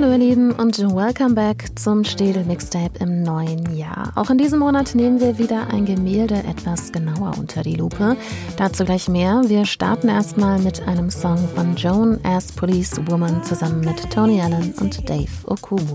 Hallo ihr Lieben und welcome back zum Städel Mixtape im neuen Jahr. Auch in diesem Monat nehmen wir wieder ein Gemälde etwas genauer unter die Lupe. Dazu gleich mehr. Wir starten erstmal mit einem Song von Joan as Police Woman zusammen mit Tony Allen und Dave Okumu.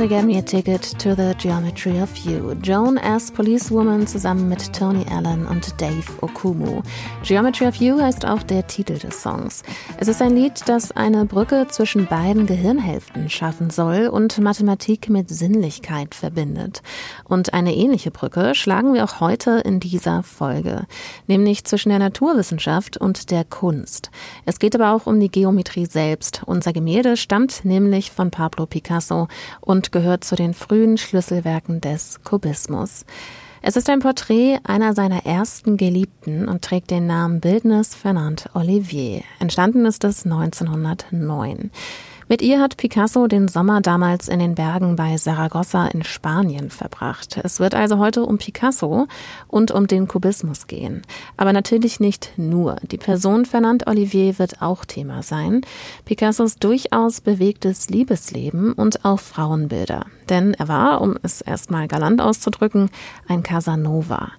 Gotta Get Me a Ticket to the Geometry of You. Joan as Policewoman zusammen mit Tony Allen und Dave Okumu. Geometry of You heißt auch der Titel des Songs. Es ist ein Lied, das eine Brücke zwischen beiden Gehirnhälften schaffen soll und Mathematik mit Sinnlichkeit verbindet. Und eine ähnliche Brücke schlagen wir auch heute in dieser Folge, nämlich zwischen der Naturwissenschaft und der Kunst. Es geht aber auch um die Geometrie selbst. Unser Gemälde stammt nämlich von Pablo Picasso und gehört zu den frühen Schlüsselwerken des Kubismus. Es ist ein Porträt einer seiner ersten Geliebten und trägt den Namen Bildnis Fernand Olivier. Entstanden ist es 1909. Mit ihr hat Picasso den Sommer damals in den Bergen bei Saragossa in Spanien verbracht. Es wird also heute um Picasso und um den Kubismus gehen. Aber natürlich nicht nur. Die Person Fernand Olivier wird auch Thema sein. Picassos durchaus bewegtes Liebesleben und auch Frauenbilder. Denn er war, um es erstmal galant auszudrücken, ein Casanova.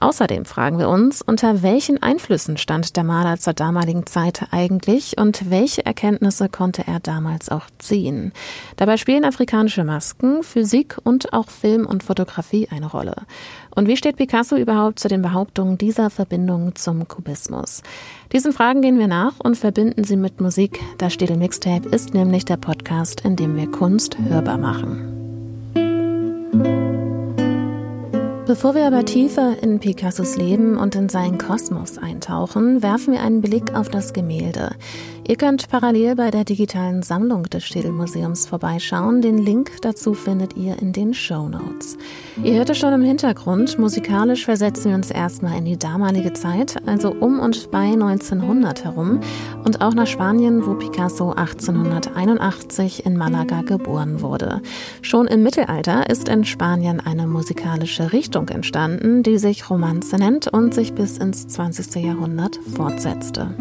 Außerdem fragen wir uns, unter welchen Einflüssen stand der Maler zur damaligen Zeit eigentlich und welche Erkenntnisse konnte er damals auch ziehen. Dabei spielen afrikanische Masken, Physik und auch Film und Fotografie eine Rolle. Und wie steht Picasso überhaupt zu den Behauptungen dieser Verbindung zum Kubismus? Diesen Fragen gehen wir nach und verbinden sie mit Musik. Das Städel Mixtape ist nämlich der Podcast, in dem wir Kunst hörbar machen. Bevor wir aber tiefer in Picassos Leben und in seinen Kosmos eintauchen, werfen wir einen Blick auf das Gemälde. Ihr könnt parallel bei der digitalen Sammlung des Städelmuseums vorbeischauen. Den Link dazu findet ihr in den Show Notes. Ihr hört es schon im Hintergrund. Musikalisch versetzen wir uns erstmal in die damalige Zeit, also um und bei 1900 herum und auch nach Spanien, wo Picasso 1881 in Malaga geboren wurde. Schon im Mittelalter ist in Spanien eine musikalische Richtung entstanden, die sich Romanze nennt und sich bis ins 20. Jahrhundert fortsetzte.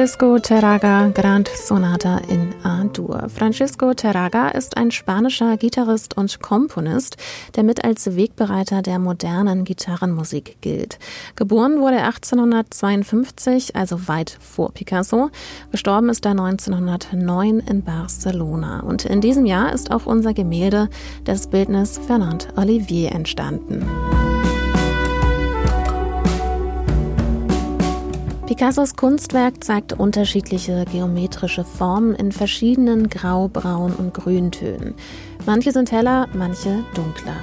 Francisco Terraga Grand Sonata in A-Dur. Francisco Terraga ist ein spanischer Gitarrist und Komponist, der mit als Wegbereiter der modernen Gitarrenmusik gilt. Geboren wurde er 1852, also weit vor Picasso. Gestorben ist er 1909 in Barcelona. Und in diesem Jahr ist auch unser Gemälde des Bildnis Fernand Olivier entstanden. Picassos Kunstwerk zeigt unterschiedliche geometrische Formen in verschiedenen Grau, Braun und Grüntönen. Manche sind heller, manche dunkler.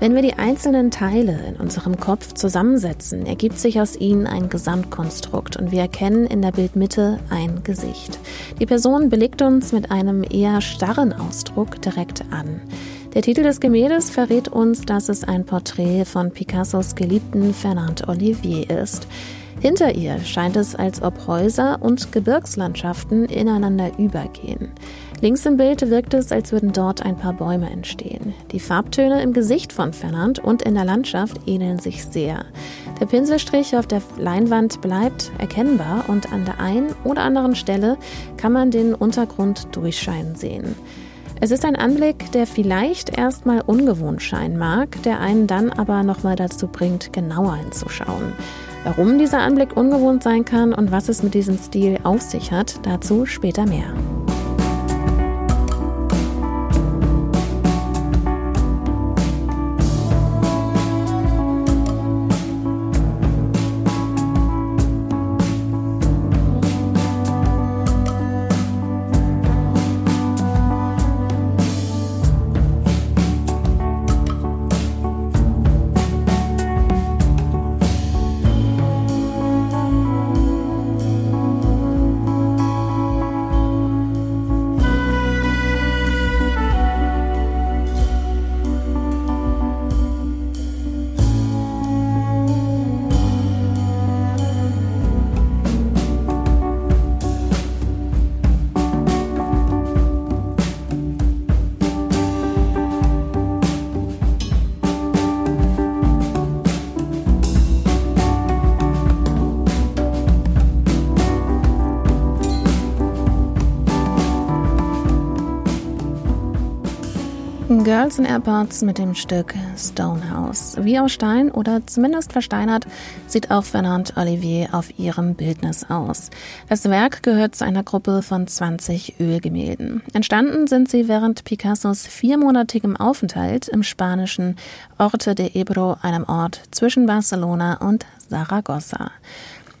Wenn wir die einzelnen Teile in unserem Kopf zusammensetzen, ergibt sich aus ihnen ein Gesamtkonstrukt und wir erkennen in der Bildmitte ein Gesicht. Die Person belegt uns mit einem eher starren Ausdruck direkt an. Der Titel des Gemäldes verrät uns, dass es ein Porträt von Picassos geliebten Fernand Olivier ist. Hinter ihr scheint es, als ob Häuser und Gebirgslandschaften ineinander übergehen. Links im Bild wirkt es, als würden dort ein paar Bäume entstehen. Die Farbtöne im Gesicht von Fernand und in der Landschaft ähneln sich sehr. Der Pinselstrich auf der Leinwand bleibt erkennbar und an der einen oder anderen Stelle kann man den Untergrund durchscheinen sehen. Es ist ein Anblick, der vielleicht erstmal ungewohnt scheinen mag, der einen dann aber nochmal dazu bringt, genauer hinzuschauen. Warum dieser Anblick ungewohnt sein kann und was es mit diesem Stil auf sich hat, dazu später mehr. Girls in Airports mit dem Stück Stonehouse. Wie aus Stein oder zumindest versteinert sieht auch Fernand Olivier auf ihrem Bildnis aus. Das Werk gehört zu einer Gruppe von 20 Ölgemälden. Entstanden sind sie während Picassos viermonatigem Aufenthalt im spanischen Orte de Ebro, einem Ort zwischen Barcelona und Saragossa.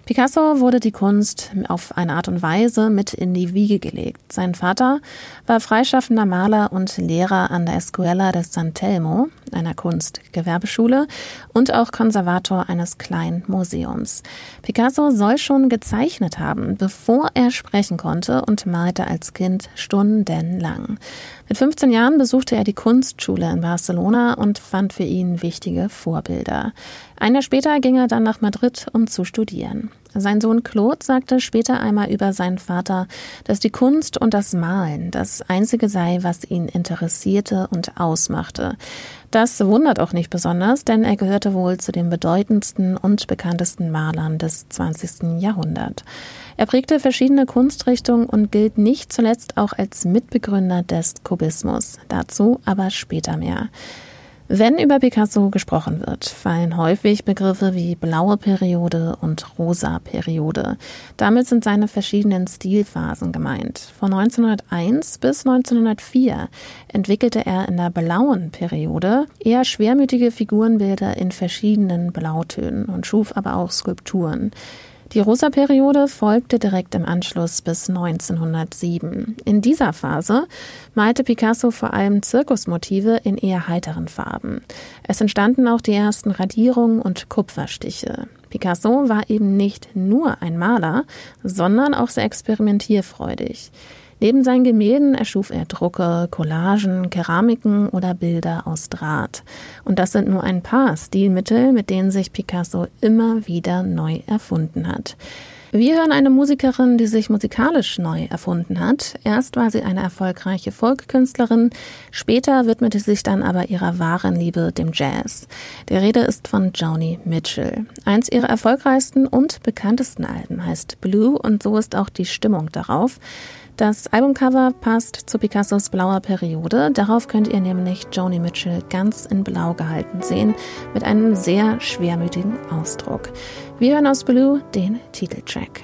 Picasso wurde die Kunst auf eine Art und Weise mit in die Wiege gelegt. Sein Vater war freischaffender Maler und Lehrer an der Escuela de San Telmo, einer Kunstgewerbeschule, und auch Konservator eines kleinen Museums. Picasso soll schon gezeichnet haben, bevor er sprechen konnte und malte als Kind stundenlang. Mit 15 Jahren besuchte er die Kunstschule in Barcelona und fand für ihn wichtige Vorbilder. Ein Jahr später ging er dann nach Madrid, um zu studieren. Sein Sohn Claude sagte später einmal über seinen Vater, dass die Kunst und das Malen das Einzige sei, was ihn interessierte und ausmachte. Das wundert auch nicht besonders, denn er gehörte wohl zu den bedeutendsten und bekanntesten Malern des 20. Jahrhunderts. Er prägte verschiedene Kunstrichtungen und gilt nicht zuletzt auch als Mitbegründer des Kubismus. Dazu aber später mehr. Wenn über Picasso gesprochen wird, fallen häufig Begriffe wie blaue Periode und rosa Periode. Damit sind seine verschiedenen Stilphasen gemeint. Von 1901 bis 1904 entwickelte er in der blauen Periode eher schwermütige Figurenbilder in verschiedenen Blautönen und schuf aber auch Skulpturen. Die Rosa-Periode folgte direkt im Anschluss bis 1907. In dieser Phase malte Picasso vor allem Zirkusmotive in eher heiteren Farben. Es entstanden auch die ersten Radierungen und Kupferstiche. Picasso war eben nicht nur ein Maler, sondern auch sehr experimentierfreudig. Neben seinen Gemälden erschuf er Drucke, Collagen, Keramiken oder Bilder aus Draht. Und das sind nur ein paar Stilmittel, mit denen sich Picasso immer wieder neu erfunden hat. Wir hören eine Musikerin, die sich musikalisch neu erfunden hat. Erst war sie eine erfolgreiche Folkkünstlerin, später widmete sie sich dann aber ihrer wahren Liebe, dem Jazz. Die Rede ist von Joni Mitchell. Eins ihrer erfolgreichsten und bekanntesten Alben heißt Blue und so ist auch die Stimmung darauf. Das Albumcover passt zu Picassos blauer Periode. Darauf könnt ihr nämlich Joni Mitchell ganz in Blau gehalten sehen, mit einem sehr schwermütigen Ausdruck. Wir hören aus Blue den Titeltrack.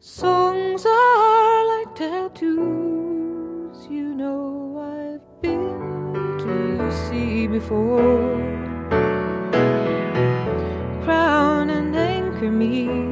Songs are like tattoos, you know I've been to see before. Crown and anchor me,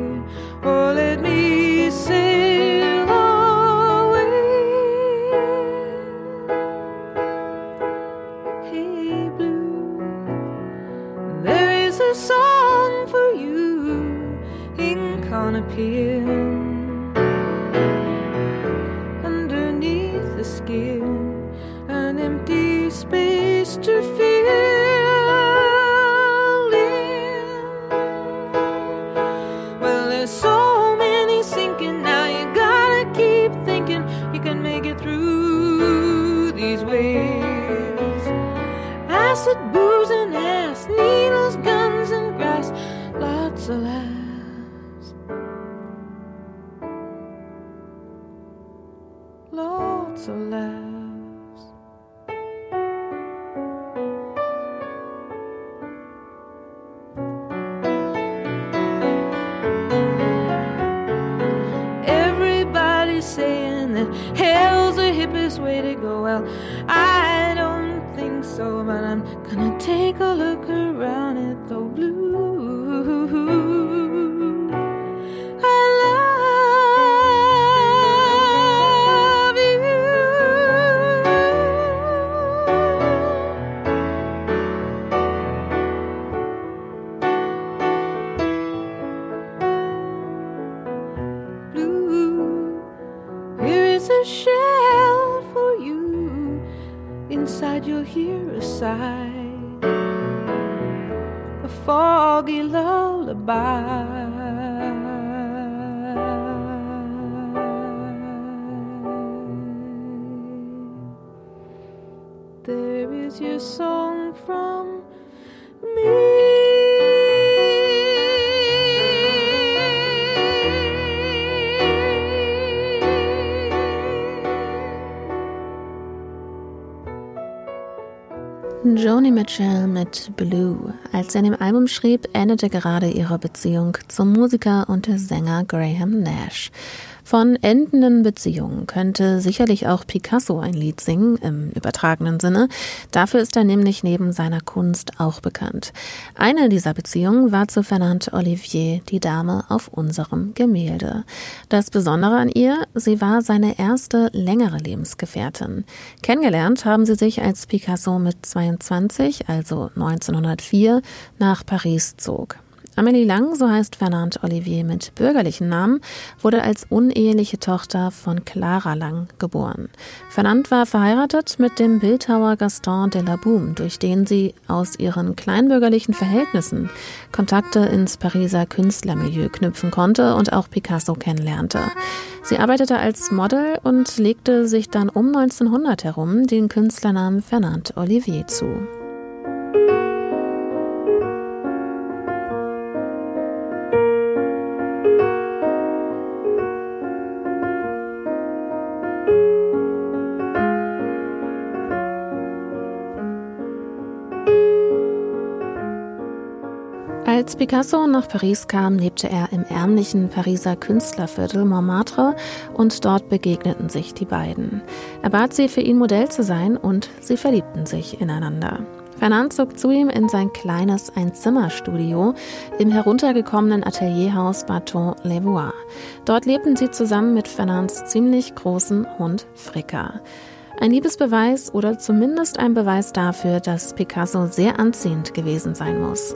Lots of laughs. Everybody's saying that hell's the hippest way to go. Well, I don't think so, but I'm gonna take a look around at Joni Mitchell mit Blue. Als sie an dem Album schrieb, endete gerade ihre Beziehung zum Musiker und Sänger Graham Nash. Von endenden Beziehungen könnte sicherlich auch Picasso ein Lied singen, im übertragenen Sinne. Dafür ist er nämlich neben seiner Kunst auch bekannt. Eine dieser Beziehungen war zu Fernand Olivier, die Dame auf unserem Gemälde. Das Besondere an ihr, sie war seine erste längere Lebensgefährtin. Kennengelernt haben sie sich, als Picasso mit 22, also 1904, nach Paris zog. Amélie Lang, so heißt Fernand Olivier mit bürgerlichen Namen, wurde als uneheliche Tochter von Clara Lang geboren. Fernand war verheiratet mit dem Bildhauer Gaston de la Boum, durch den sie aus ihren kleinbürgerlichen Verhältnissen Kontakte ins Pariser Künstlermilieu knüpfen konnte und auch Picasso kennenlernte. Sie arbeitete als Model und legte sich dann um 1900 herum den Künstlernamen Fernand Olivier zu. Als Picasso nach Paris kam, lebte er im ärmlichen Pariser Künstlerviertel Montmartre und dort begegneten sich die beiden. Er bat sie, für ihn Modell zu sein und sie verliebten sich ineinander. Fernand zog zu ihm in sein kleines Einzimmerstudio im heruntergekommenen Atelierhaus Baton Les Bois. Dort lebten sie zusammen mit Fernands ziemlich großen Hund Fricka. Ein Liebesbeweis oder zumindest ein Beweis dafür, dass Picasso sehr anziehend gewesen sein muss.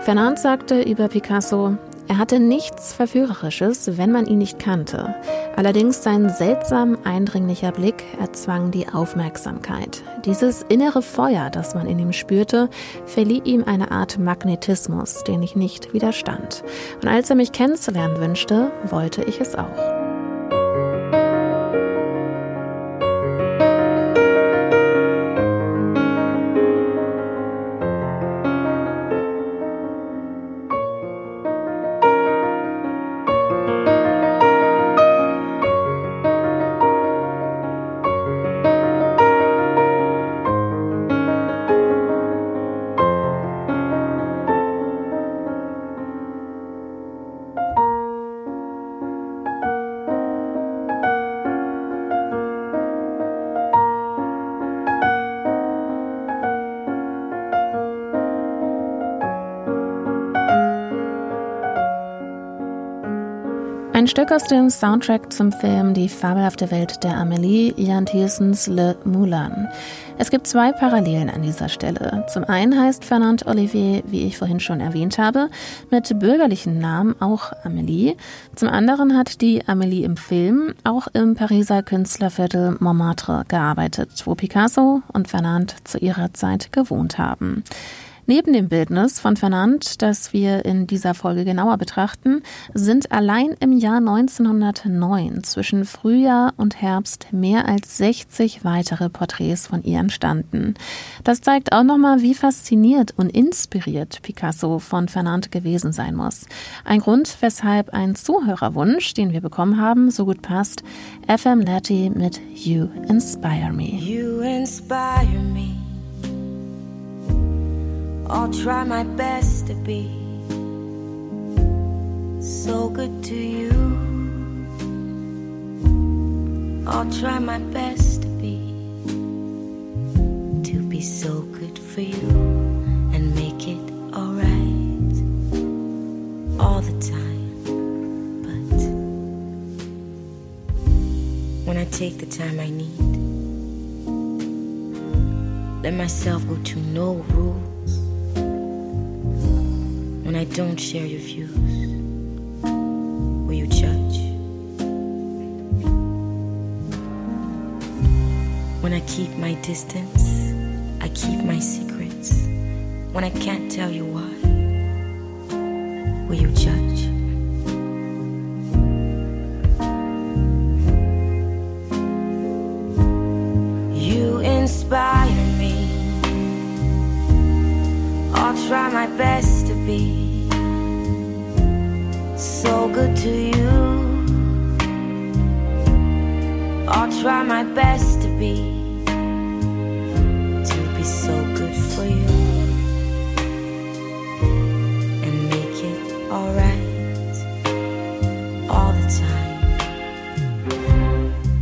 Fernand sagte über Picasso, er hatte nichts Verführerisches, wenn man ihn nicht kannte. Allerdings sein seltsam eindringlicher Blick erzwang die Aufmerksamkeit. Dieses innere Feuer, das man in ihm spürte, verlieh ihm eine Art Magnetismus, den ich nicht widerstand. Und als er mich kennenzulernen wünschte, wollte ich es auch. Stück aus dem Soundtrack zum Film Die fabelhafte Welt der Amelie, Jan Thiessens Le Moulin. Es gibt zwei Parallelen an dieser Stelle. Zum einen heißt Fernand Olivier, wie ich vorhin schon erwähnt habe, mit bürgerlichen Namen auch Amelie. Zum anderen hat die Amelie im Film auch im Pariser Künstlerviertel Montmartre gearbeitet, wo Picasso und Fernand zu ihrer Zeit gewohnt haben. Neben dem Bildnis von Fernand, das wir in dieser Folge genauer betrachten, sind allein im Jahr 1909 zwischen Frühjahr und Herbst mehr als 60 weitere Porträts von ihr entstanden. Das zeigt auch nochmal, wie fasziniert und inspiriert Picasso von Fernand gewesen sein muss. Ein Grund, weshalb ein Zuhörerwunsch, den wir bekommen haben, so gut passt. FM Letty mit You Inspire Me. You inspire me. I'll try my best to be so good to you. I'll try my best to be to be so good for you and make it alright all the time. But when I take the time I need, let myself go to no rules when I don't share your views? Will you judge? When I keep my distance, I keep my secrets. When I can't tell you why, will you judge? My best to be, to be so good for you and make it alright all the time.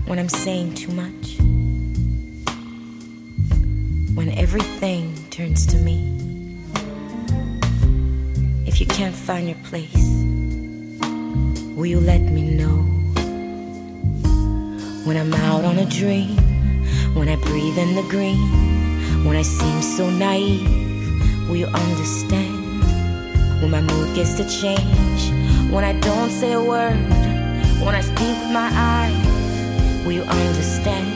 when I'm saying too much, when everything turns to me. If you can't find your place, will you let me know? When I'm out on a dream, when I breathe in the green, when I seem so naive, will you understand? When my mood gets to change, when I don't say a word, when I speak with my eyes will you understand?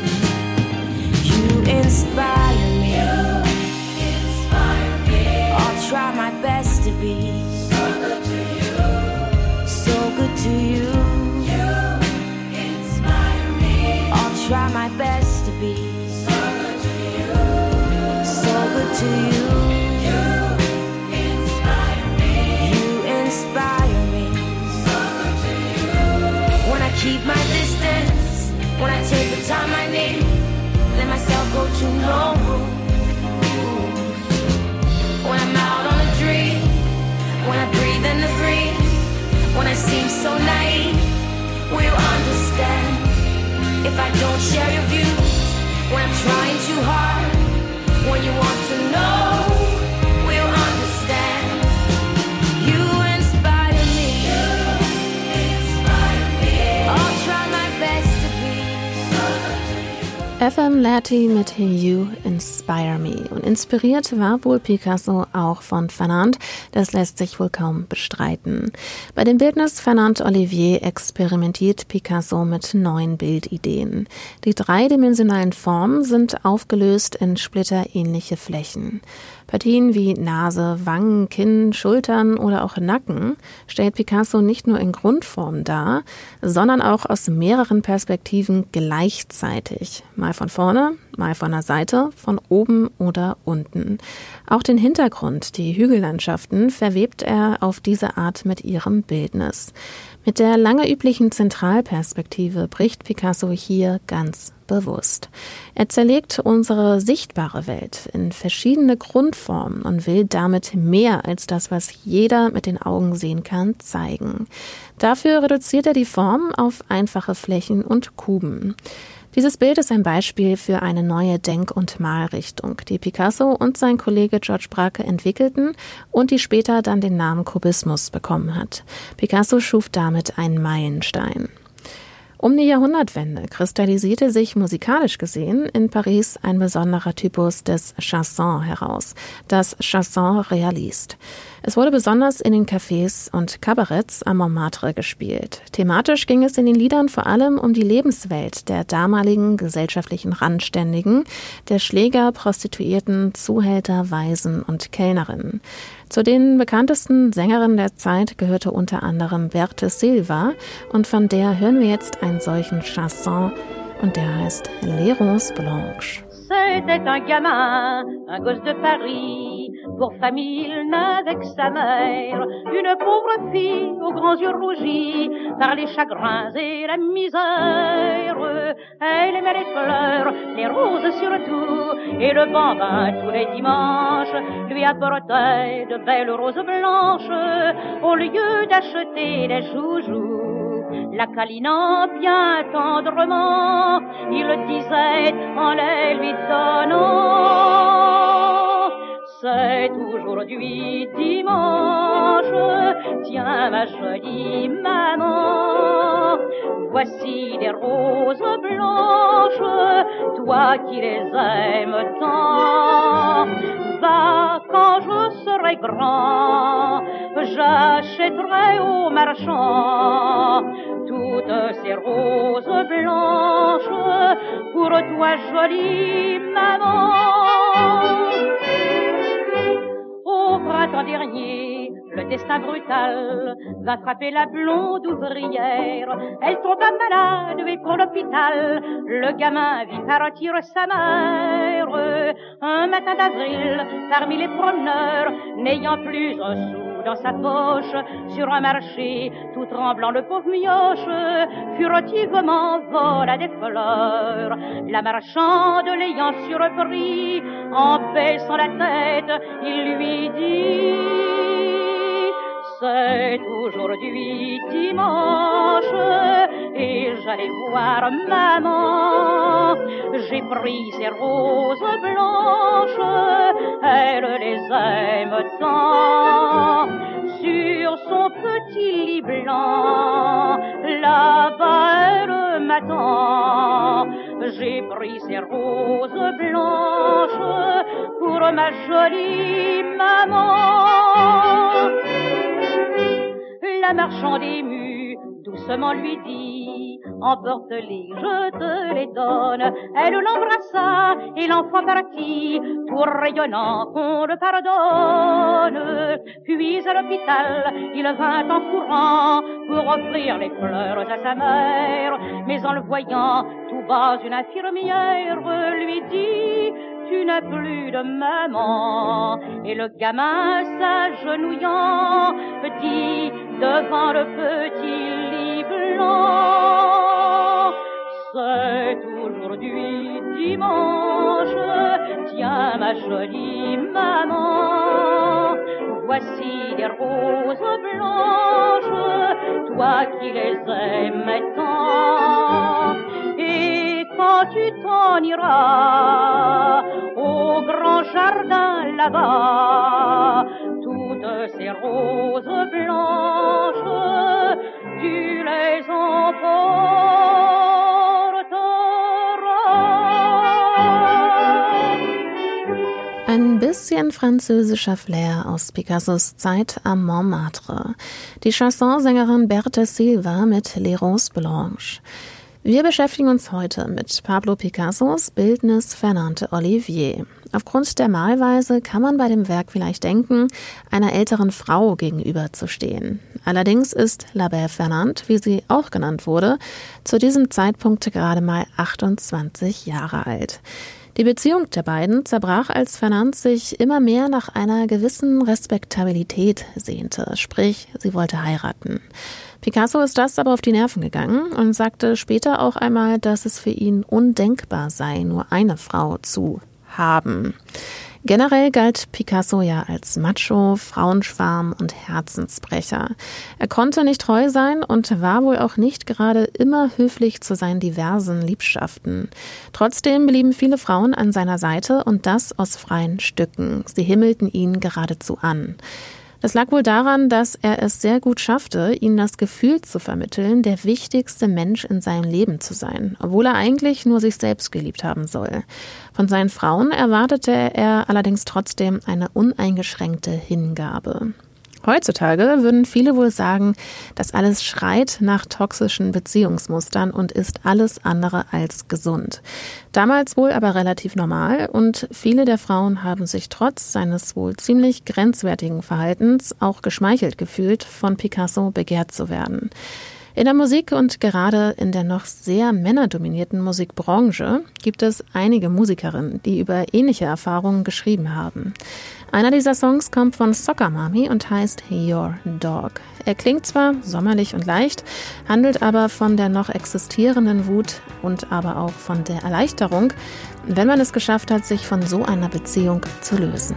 You inspire me. You inspire me. I'll try my best to be so good to you. So good to you. You try my best to be so good to you. If I don't share your views, when I'm trying too hard, when you want FM Latty mit You Inspire Me. Und inspiriert war wohl Picasso auch von Fernand. Das lässt sich wohl kaum bestreiten. Bei dem Bildnis Fernand Olivier experimentiert Picasso mit neuen Bildideen. Die dreidimensionalen Formen sind aufgelöst in splitterähnliche Flächen. Partien wie Nase, Wangen, Kinn, Schultern oder auch Nacken stellt Picasso nicht nur in Grundform dar, sondern auch aus mehreren Perspektiven gleichzeitig. Mal von vorne, mal von der Seite, von oben oder unten. Auch den Hintergrund, die Hügellandschaften, verwebt er auf diese Art mit ihrem Bildnis. Mit der lange üblichen Zentralperspektive bricht Picasso hier ganz bewusst. Er zerlegt unsere sichtbare Welt in verschiedene Grundformen und will damit mehr als das, was jeder mit den Augen sehen kann, zeigen. Dafür reduziert er die Form auf einfache Flächen und Kuben. Dieses Bild ist ein Beispiel für eine neue Denk- und Malrichtung, die Picasso und sein Kollege George Brake entwickelten und die später dann den Namen Kubismus bekommen hat. Picasso schuf damit einen Meilenstein. Um die Jahrhundertwende kristallisierte sich musikalisch gesehen in Paris ein besonderer Typus des Chanson heraus, das Chanson Realiste. Es wurde besonders in den Cafés und Kabaretts am Montmartre gespielt. Thematisch ging es in den Liedern vor allem um die Lebenswelt der damaligen gesellschaftlichen Randständigen, der Schläger, Prostituierten, Zuhälter, Waisen und Kellnerinnen. Zu den bekanntesten Sängerinnen der Zeit gehörte unter anderem Berthe Silva und von der hören wir jetzt einen solchen Chanson und der heißt Les Roses Blanches. C'était un gamin, un gosse de Paris, pour famille il sa mère, une pauvre fille aux grands yeux rougis par les chagrins et la misère. Elle aimait les fleurs, les roses surtout, et le bambin tous les dimanches lui apportait de belles roses blanches. Au lieu d'acheter des joujoux la câlinant bien tendrement, il disait en les lui donnant. C'est aujourd'hui dimanche, tiens ma jolie maman, voici des roses blanches, toi qui les aimes tant. Va quand je serai grand, j'achèterai au marchand toutes ces roses blanches pour toi jolie maman. Au printemps dernier, le destin brutal va frapper la blonde ouvrière. Elle tomba malade et pour l'hôpital, le gamin vit partir sa mère. Un matin d'avril, parmi les promeneurs, n'ayant plus un sou dans sa poche, sur un marché, tout tremblant, le pauvre mioche, furtivement vola des fleurs. La marchande l'ayant surpris, en baissant la tête, il lui dit C'est aujourd'hui dimanche et j'allais voir maman. J'ai pris ses roses blanches, elle les aime tant. Sur son petit lit blanc, là-bas m'attend. J'ai pris ses roses blanches pour ma jolie maman. La marchande émue doucement lui dit Emporte-les, je te les donne. Elle l'embrassa et l'enfant partit, tout rayonnant qu'on le pardonne. Puis à l'hôpital, il vint en courant pour offrir les fleurs à sa mère. Mais en le voyant, tout bas, une infirmière lui dit tu n'as plus de maman. Et le gamin s'agenouillant dit devant le petit lit blanc, c'est aujourd'hui dimanche, tiens ma jolie maman, voici des roses blanches, toi qui les aimes tant. Et quand tu t'en iras au grand jardin là-bas, toutes ces roses blanches, tu les emporteras. Ein bisschen französischer Flair aus Picassos Zeit am Montmartre. Die Chansonsängerin Berthe Silva mit Les Roses Blanches. Wir beschäftigen uns heute mit Pablo Picassos Bildnis Fernande Olivier. Aufgrund der Malweise kann man bei dem Werk vielleicht denken, einer älteren Frau gegenüberzustehen. Allerdings ist La Belle Fernande, wie sie auch genannt wurde, zu diesem Zeitpunkt gerade mal 28 Jahre alt. Die Beziehung der beiden zerbrach, als Fernand sich immer mehr nach einer gewissen Respektabilität sehnte, sprich, sie wollte heiraten. Picasso ist das aber auf die Nerven gegangen und sagte später auch einmal, dass es für ihn undenkbar sei, nur eine Frau zu haben. Generell galt Picasso ja als Macho, Frauenschwarm und Herzensbrecher. Er konnte nicht treu sein und war wohl auch nicht gerade immer höflich zu seinen diversen Liebschaften. Trotzdem blieben viele Frauen an seiner Seite und das aus freien Stücken. Sie himmelten ihn geradezu an. Das lag wohl daran, dass er es sehr gut schaffte, ihnen das Gefühl zu vermitteln, der wichtigste Mensch in seinem Leben zu sein, obwohl er eigentlich nur sich selbst geliebt haben soll. Von seinen Frauen erwartete er allerdings trotzdem eine uneingeschränkte Hingabe. Heutzutage würden viele wohl sagen, das alles schreit nach toxischen Beziehungsmustern und ist alles andere als gesund. Damals wohl aber relativ normal und viele der Frauen haben sich trotz seines wohl ziemlich grenzwertigen Verhaltens auch geschmeichelt gefühlt, von Picasso begehrt zu werden. In der Musik und gerade in der noch sehr männerdominierten Musikbranche gibt es einige Musikerinnen, die über ähnliche Erfahrungen geschrieben haben. Einer dieser Songs kommt von Soccer Mommy und heißt Your Dog. Er klingt zwar sommerlich und leicht, handelt aber von der noch existierenden Wut und aber auch von der Erleichterung, wenn man es geschafft hat, sich von so einer Beziehung zu lösen.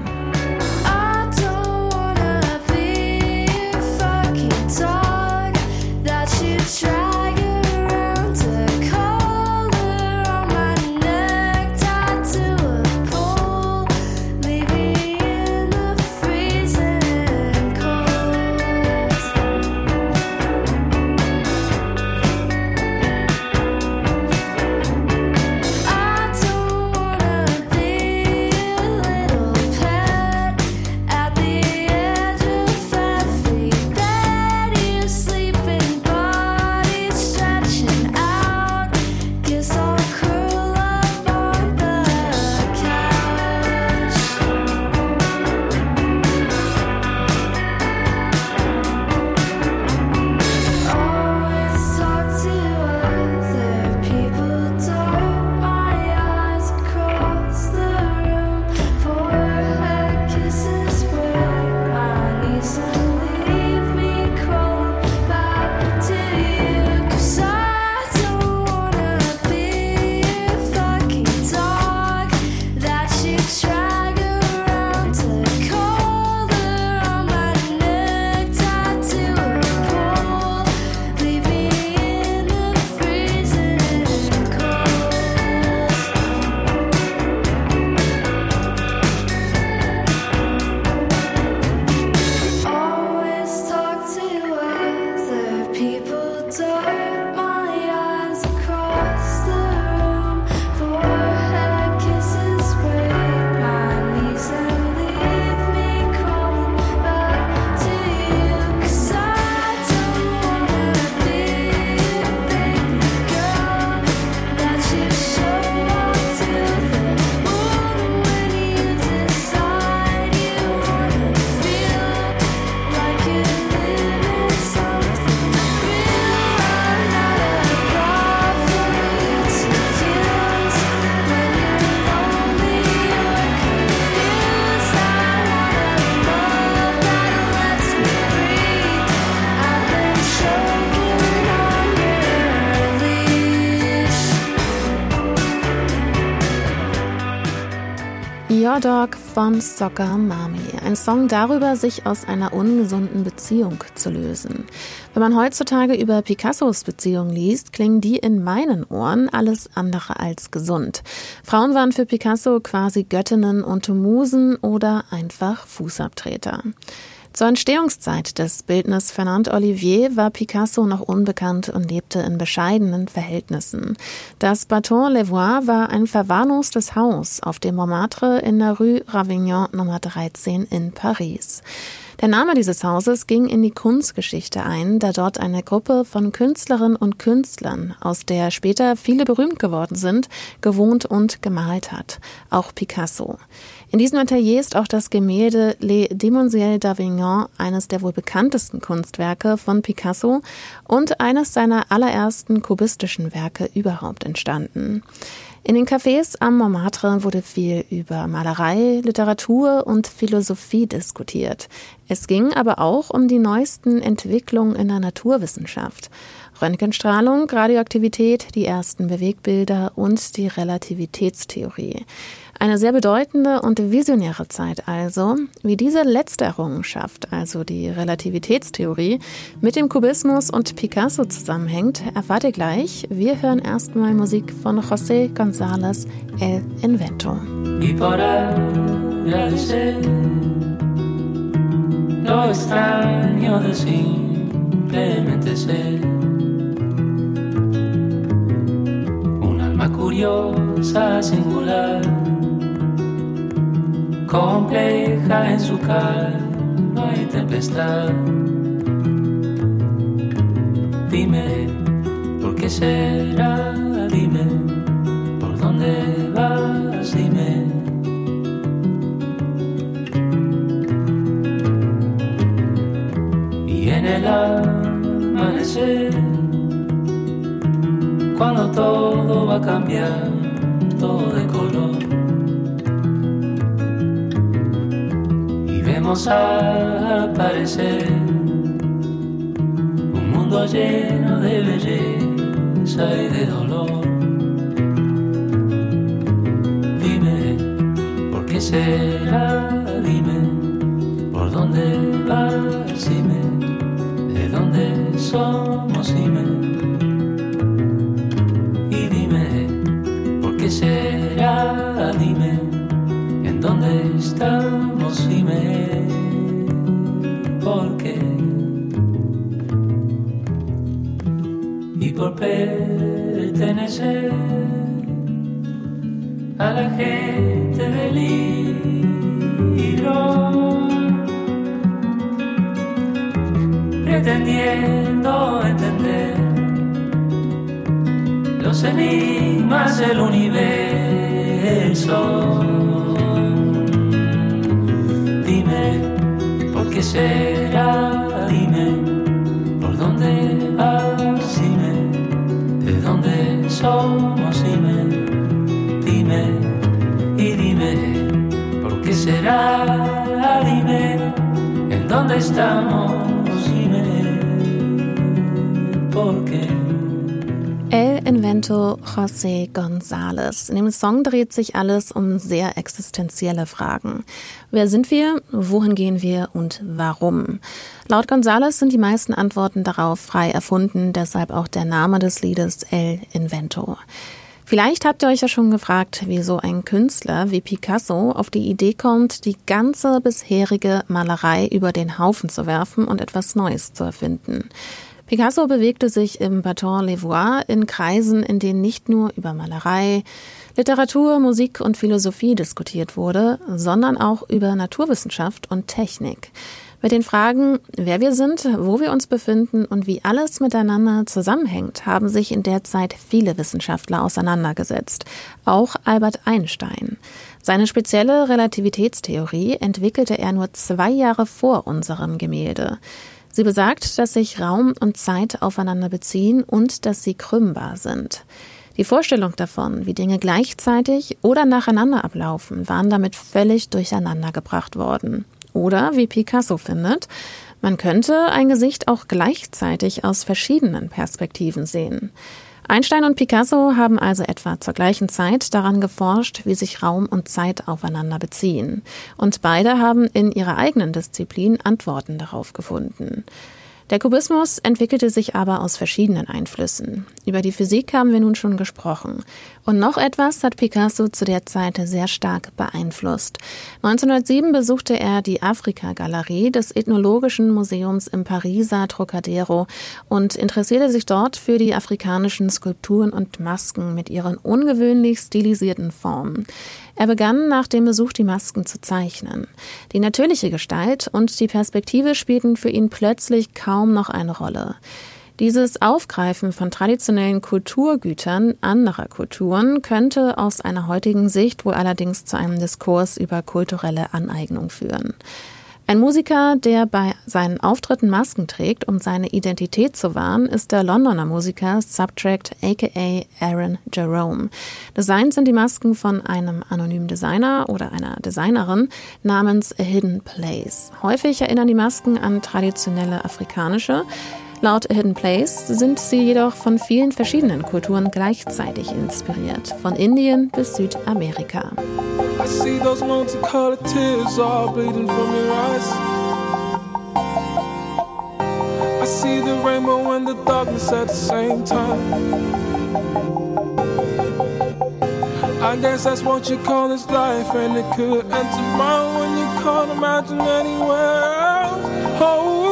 Von Soccer Mami. Ein Song darüber, sich aus einer ungesunden Beziehung zu lösen. Wenn man heutzutage über Picassos Beziehung liest, klingen die in meinen Ohren alles andere als gesund. Frauen waren für Picasso quasi Göttinnen und Musen oder einfach Fußabtreter. Zur Entstehungszeit des Bildners Fernand Olivier war Picasso noch unbekannt und lebte in bescheidenen Verhältnissen. Das Baton Levois war ein verwahrlostes Haus auf dem Montmartre in der Rue Ravignon Nummer 13 in Paris. Der Name dieses Hauses ging in die Kunstgeschichte ein, da dort eine Gruppe von Künstlerinnen und Künstlern, aus der später viele berühmt geworden sind, gewohnt und gemalt hat. Auch Picasso. In diesem Atelier ist auch das Gemälde Les Demoiselles d'Avignon, eines der wohl bekanntesten Kunstwerke von Picasso und eines seiner allerersten kubistischen Werke überhaupt entstanden. In den Cafés am Montmartre wurde viel über Malerei, Literatur und Philosophie diskutiert. Es ging aber auch um die neuesten Entwicklungen in der Naturwissenschaft. Röntgenstrahlung, Radioaktivität, die ersten Bewegbilder und die Relativitätstheorie. Eine sehr bedeutende und visionäre Zeit also. Wie diese letzte Errungenschaft, also die Relativitätstheorie, mit dem Kubismus und Picasso zusammenhängt, erfahrt ihr gleich. Wir hören erstmal Musik von José González El Invento. Lo extraño de simplemente ser un alma curiosa, singular compleja en su calma y tempestad. Dime, ¿por qué será? Dime, ¿por dónde vas? Dime. Y en el amanecer, cuando todo va a cambiar, todo vemos aparecer un mundo lleno de belleza y de dolor. Dime, ¿por qué será? Dime, ¿por dónde vas? Dime, ¿de dónde somos? Dime, la gente del pretendiendo entender los enigmas del universo. Dime, ¿por qué será? Dime, ¿por dónde va? somos, será? Dime, ¿en dónde estamos? Dime, ¿por qué? El Invento José González. In dem Song dreht sich alles um sehr existenzielle Fragen. Wer sind wir? Wohin gehen wir? Und warum? Laut González sind die meisten Antworten darauf frei erfunden, deshalb auch der Name des Liedes El Invento. Vielleicht habt ihr euch ja schon gefragt, wie so ein Künstler wie Picasso auf die Idee kommt, die ganze bisherige Malerei über den Haufen zu werfen und etwas Neues zu erfinden. Picasso bewegte sich im Baton Levois in Kreisen, in denen nicht nur über Malerei, Literatur, Musik und Philosophie diskutiert wurde, sondern auch über Naturwissenschaft und Technik. Mit den Fragen, wer wir sind, wo wir uns befinden und wie alles miteinander zusammenhängt, haben sich in der Zeit viele Wissenschaftler auseinandergesetzt, auch Albert Einstein. Seine spezielle Relativitätstheorie entwickelte er nur zwei Jahre vor unserem Gemälde. Sie besagt, dass sich Raum und Zeit aufeinander beziehen und dass sie krümmbar sind. Die Vorstellung davon, wie Dinge gleichzeitig oder nacheinander ablaufen, waren damit völlig durcheinander gebracht worden. Oder, wie Picasso findet, man könnte ein Gesicht auch gleichzeitig aus verschiedenen Perspektiven sehen. Einstein und Picasso haben also etwa zur gleichen Zeit daran geforscht, wie sich Raum und Zeit aufeinander beziehen. Und beide haben in ihrer eigenen Disziplin Antworten darauf gefunden. Der Kubismus entwickelte sich aber aus verschiedenen Einflüssen. Über die Physik haben wir nun schon gesprochen. Und noch etwas hat Picasso zu der Zeit sehr stark beeinflusst. 1907 besuchte er die Afrika-Galerie des Ethnologischen Museums im Pariser Trocadero und interessierte sich dort für die afrikanischen Skulpturen und Masken mit ihren ungewöhnlich stilisierten Formen. Er begann nach dem Besuch die Masken zu zeichnen. Die natürliche Gestalt und die Perspektive spielten für ihn plötzlich kaum noch eine Rolle. Dieses Aufgreifen von traditionellen Kulturgütern anderer Kulturen könnte aus einer heutigen Sicht wohl allerdings zu einem Diskurs über kulturelle Aneignung führen. Ein Musiker, der bei seinen Auftritten Masken trägt, um seine Identität zu wahren, ist der Londoner Musiker Subtract aka Aaron Jerome. Designt sind die Masken von einem anonymen Designer oder einer Designerin namens A Hidden Place. Häufig erinnern die Masken an traditionelle afrikanische, Laut Hidden Place sind sie jedoch von vielen verschiedenen Kulturen gleichzeitig inspiriert, von Indien bis Südamerika. I see the rainbow and the darkness at the same time. I guess that's what you call this life, and it could end tomorrow when you can't imagine anywhere else. Oh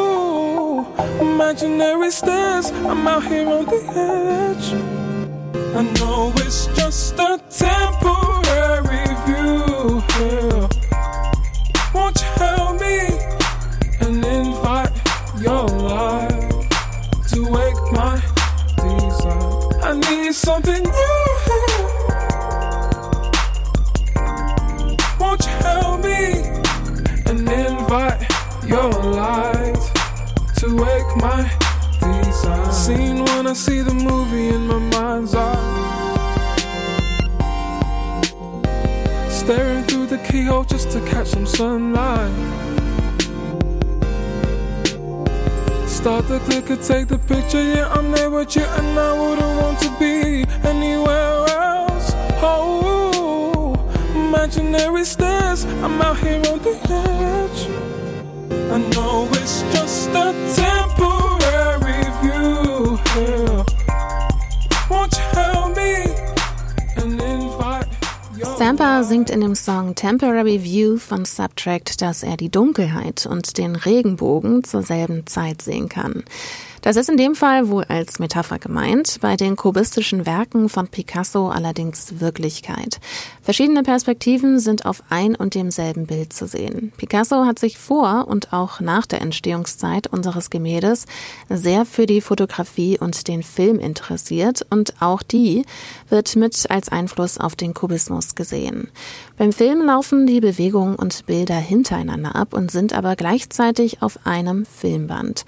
imaginary stairs. I'm out here on the edge. I know it's just a temporary view. Yeah. Won't you help me and invite your light to wake my desire? I need something new. Won't you help me and invite your light? To wake my desire. Scene when I see the movie in my mind's eye. Staring through the keyhole just to catch some sunlight. Start the clicker, take the picture. Yeah, I'm there with you, and I wouldn't want to be anywhere else. Oh, imaginary stairs. I'm out here on the edge. Dem Song Temporary View von Subtract, dass er die Dunkelheit und den Regenbogen zur selben Zeit sehen kann. Das ist in dem Fall wohl als Metapher gemeint, bei den kubistischen Werken von Picasso allerdings Wirklichkeit. Verschiedene Perspektiven sind auf ein und demselben Bild zu sehen. Picasso hat sich vor und auch nach der Entstehungszeit unseres Gemäldes sehr für die Fotografie und den Film interessiert und auch die wird mit als Einfluss auf den Kubismus gesehen. Beim Film laufen die Bewegungen und Bilder hintereinander ab und sind aber gleichzeitig auf einem Filmband.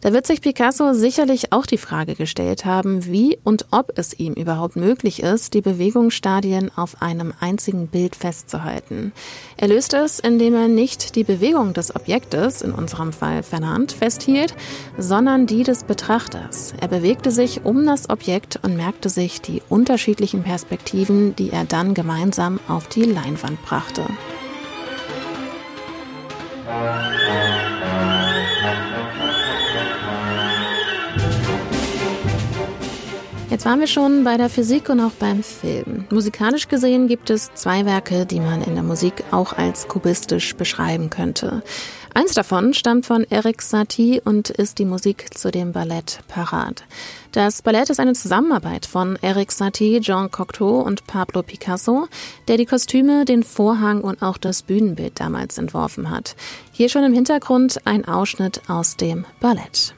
Da wird sich Picasso sicherlich auch die Frage gestellt haben, wie und ob es ihm überhaupt möglich ist, die Bewegungsstadien auf einem einzigen Bild festzuhalten. Er löst es, indem er nicht die Bewegung des Objektes, in unserem Fall Fernand, festhielt, sondern die des Betrachters. Er bewegte sich um das Objekt und merkte sich die unterschiedlichen Perspektiven, die er dann gemeinsam auf die Leinwand brachte. Jetzt waren wir schon bei der Physik und auch beim Film. Musikalisch gesehen gibt es zwei Werke, die man in der Musik auch als kubistisch beschreiben könnte. Eins davon stammt von Eric Satie und ist die Musik zu dem Ballett Parat. Das Ballett ist eine Zusammenarbeit von Eric Satie, Jean Cocteau und Pablo Picasso, der die Kostüme, den Vorhang und auch das Bühnenbild damals entworfen hat. Hier schon im Hintergrund ein Ausschnitt aus dem Ballett.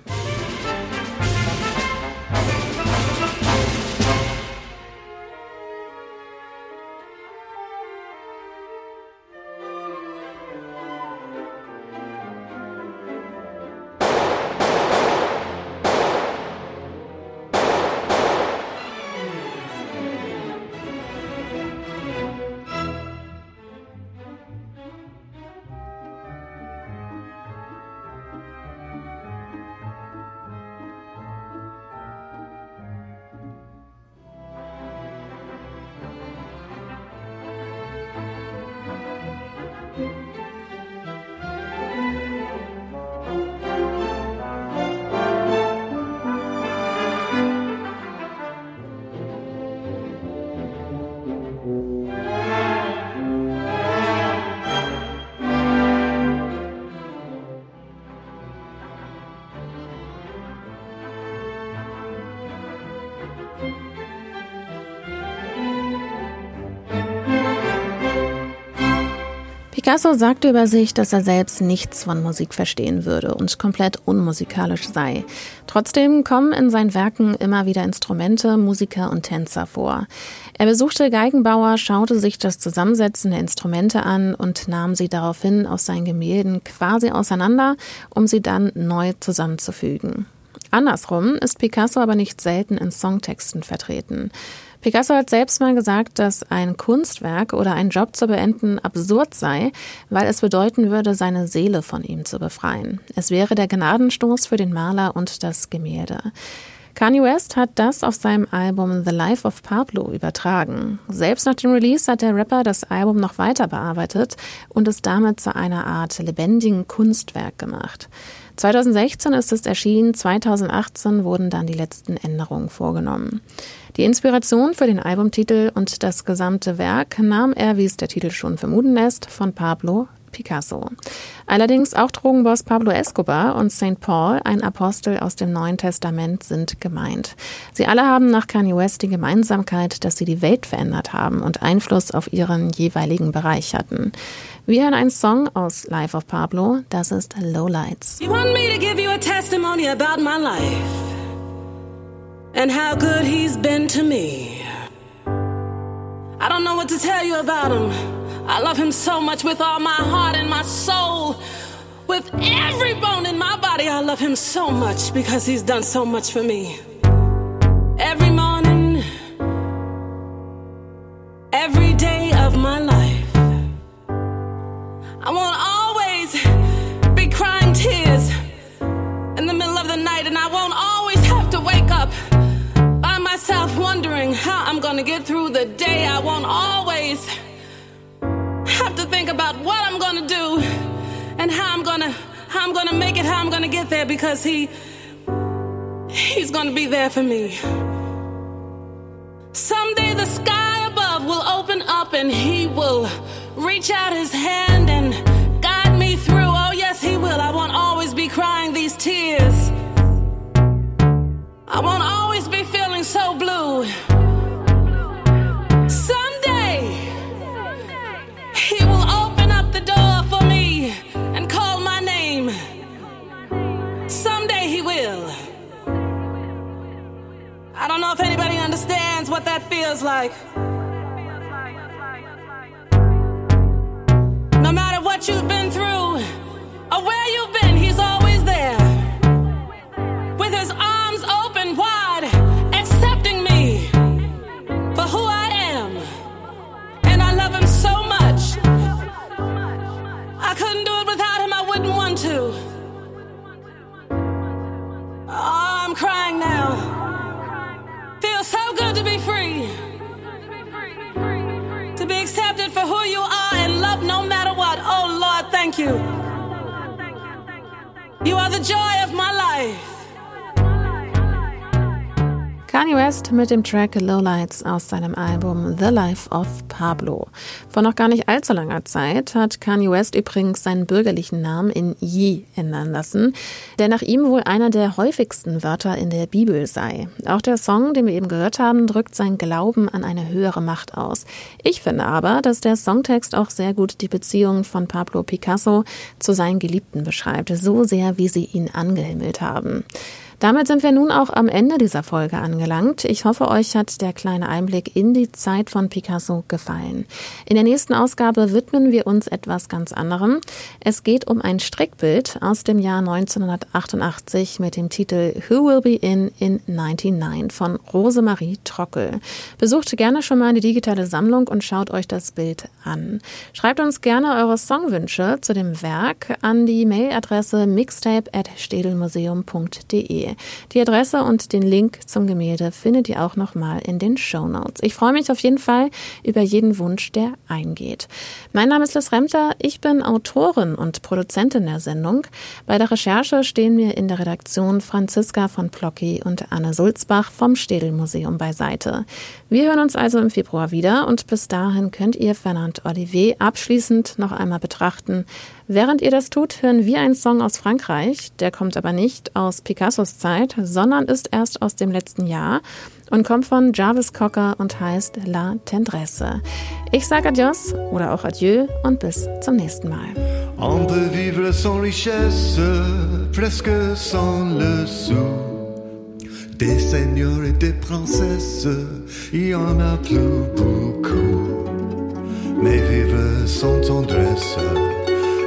Picasso sagte über sich, dass er selbst nichts von Musik verstehen würde und komplett unmusikalisch sei. Trotzdem kommen in seinen Werken immer wieder Instrumente, Musiker und Tänzer vor. Er besuchte Geigenbauer, schaute sich das Zusammensetzen der Instrumente an und nahm sie daraufhin aus seinen Gemälden quasi auseinander, um sie dann neu zusammenzufügen. Andersrum ist Picasso aber nicht selten in Songtexten vertreten. Picasso hat selbst mal gesagt, dass ein Kunstwerk oder ein Job zu beenden absurd sei, weil es bedeuten würde, seine Seele von ihm zu befreien. Es wäre der Gnadenstoß für den Maler und das Gemälde. Kanye West hat das auf seinem Album The Life of Pablo übertragen. Selbst nach dem Release hat der Rapper das Album noch weiter bearbeitet und es damit zu einer Art lebendigen Kunstwerk gemacht. 2016 ist es erschienen, 2018 wurden dann die letzten Änderungen vorgenommen. Die Inspiration für den Albumtitel und das gesamte Werk nahm er, wie es der Titel schon vermuten lässt, von Pablo Picasso. Allerdings auch Drogenboss Pablo Escobar und St. Paul, ein Apostel aus dem Neuen Testament, sind gemeint. Sie alle haben nach Kanye West die Gemeinsamkeit, dass sie die Welt verändert haben und Einfluss auf ihren jeweiligen Bereich hatten. Wir hören einen Song aus Life of Pablo, das ist Lowlights. You want me to give you a testimony about my life? And how good he's been to me. I don't know what to tell you about him. I love him so much with all my heart and my soul. With every bone in my body, I love him so much because he's done so much for me. Every morning, how I'm gonna how I'm gonna make it, how I'm gonna get there because he he's gonna be there for me. Someday the sky above will open up and he will reach out his hand and guide me through. Oh yes, he will. I won't always be crying these tears. I won't always be feeling so blue. If anybody understands what that feels like. No matter what you've been through or where you've been, mit dem Track Lowlights aus seinem Album The Life of Pablo. Vor noch gar nicht allzu langer Zeit hat Kanye West übrigens seinen bürgerlichen Namen in Yi ändern lassen, der nach ihm wohl einer der häufigsten Wörter in der Bibel sei. Auch der Song, den wir eben gehört haben, drückt seinen Glauben an eine höhere Macht aus. Ich finde aber, dass der Songtext auch sehr gut die Beziehung von Pablo Picasso zu seinen Geliebten beschreibt, so sehr wie sie ihn angehimmelt haben. Damit sind wir nun auch am Ende dieser Folge angelangt. Ich hoffe, euch hat der kleine Einblick in die Zeit von Picasso gefallen. In der nächsten Ausgabe widmen wir uns etwas ganz anderem. Es geht um ein Strickbild aus dem Jahr 1988 mit dem Titel Who Will Be In in 99 von Rosemarie Trockel. Besucht gerne schon mal die digitale Sammlung und schaut euch das Bild an. Schreibt uns gerne eure Songwünsche zu dem Werk an die Mailadresse mixtape@stedelmuseum.de. Die Adresse und den Link zum Gemälde findet ihr auch nochmal in den Show Notes. Ich freue mich auf jeden Fall über jeden Wunsch, der eingeht. Mein Name ist Liz Remter. Ich bin Autorin und Produzentin der Sendung. Bei der Recherche stehen mir in der Redaktion Franziska von Plocki und Anne Sulzbach vom Städel Museum beiseite. Wir hören uns also im Februar wieder und bis dahin könnt ihr Fernand Olivier abschließend noch einmal betrachten, Während ihr das tut, hören wir einen Song aus Frankreich. Der kommt aber nicht aus Picassos Zeit, sondern ist erst aus dem letzten Jahr und kommt von Jarvis Cocker und heißt La Tendresse. Ich sage Adios oder auch Adieu und bis zum nächsten Mal. On peut vivre sans richesse, presque sans le sou. Des seigneurs et des princesses, il y en a plus beaucoup. Mais vivre sans tendresse,